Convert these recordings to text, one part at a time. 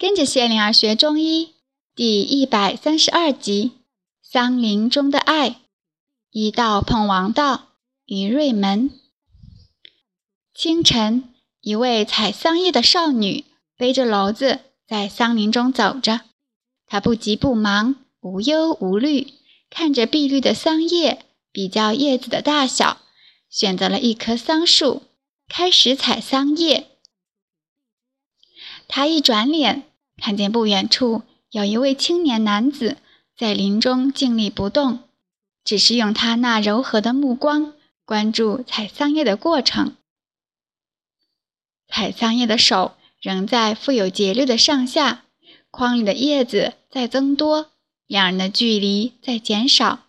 跟着谢灵儿学中医第一百三十二集《桑林中的爱》，一道碰王道，于瑞门。清晨，一位采桑叶的少女背着篓子在桑林中走着，她不急不忙，无忧无虑，看着碧绿的桑叶，比较叶子的大小，选择了一棵桑树，开始采桑叶。她一转脸。看见不远处有一位青年男子在林中静立不动，只是用他那柔和的目光关注采桑叶的过程。采桑叶的手仍在富有节律的上下，筐里的叶子在增多，两人的距离在减少。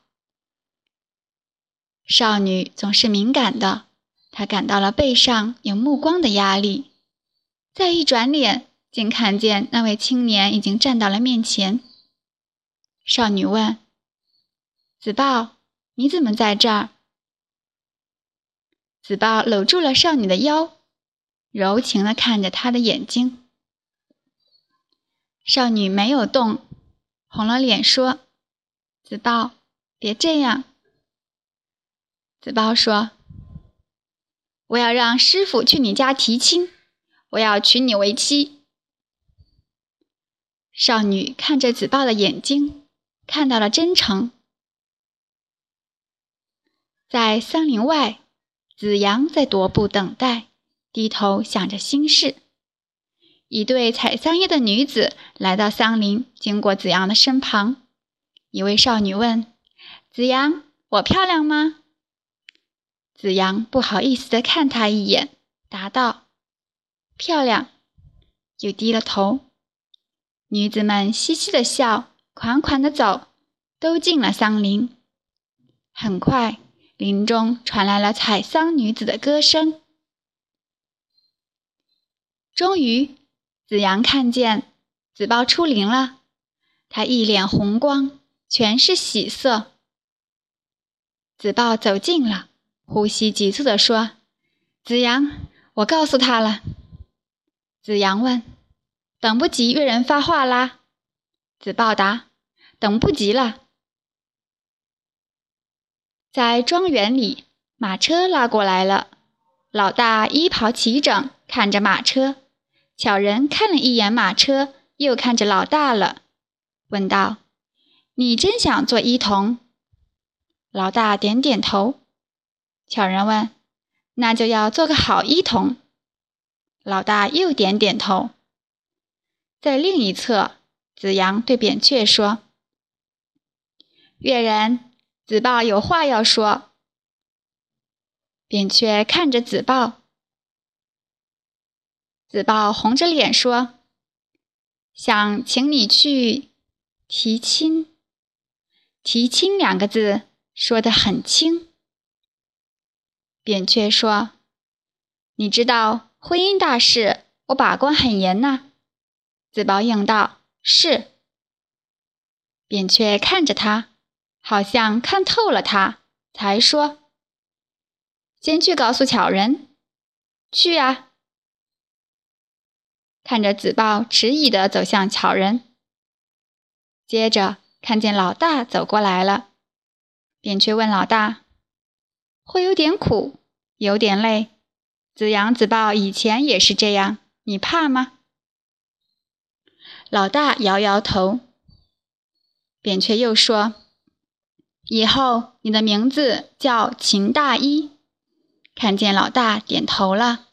少女总是敏感的，她感到了背上有目光的压力，再一转脸。竟看见那位青年已经站到了面前。少女问：“子豹，你怎么在这儿？”子豹搂住了少女的腰，柔情地看着她的眼睛。少女没有动，红了脸说：“子豹，别这样。”子豹说：“我要让师傅去你家提亲，我要娶你为妻。”少女看着子豹的眼睛，看到了真诚。在桑林外，子阳在踱步等待，低头想着心事。一对采桑叶的女子来到桑林，经过子阳的身旁。一位少女问：“子阳，我漂亮吗？”子阳不好意思地看她一眼，答道：“漂亮。”又低了头。女子们嘻嘻的笑，款款的走，都进了桑林。很快，林中传来了采桑女子的歌声。终于，子阳看见子豹出林了，他一脸红光，全是喜色。子豹走近了，呼吸急促的说：“子阳，我告诉他了。”子阳问。等不及约人发话啦！子豹答：“等不及了。”在庄园里，马车拉过来了。老大衣袍齐整，看着马车。巧人看了一眼马车，又看着老大了，问道：“你真想做医童？”老大点点头。巧人问：“那就要做个好医童。”老大又点点头。在另一侧，子阳对扁鹊说：“越人，子豹有话要说。”扁鹊看着子豹，子豹红着脸说：“想请你去提亲。”“提亲”两个字说得很轻。扁鹊说：“你知道婚姻大事，我把关很严呐。”子豹应道：“是。”扁鹊看着他，好像看透了他，才说：“先去告诉巧人。”去啊！看着子豹迟疑地走向巧人，接着看见老大走过来了，扁鹊问老大：“会有点苦，有点累。子阳、子豹以前也是这样，你怕吗？”老大摇摇头，扁鹊又说：“以后你的名字叫秦大一。”看见老大点头了，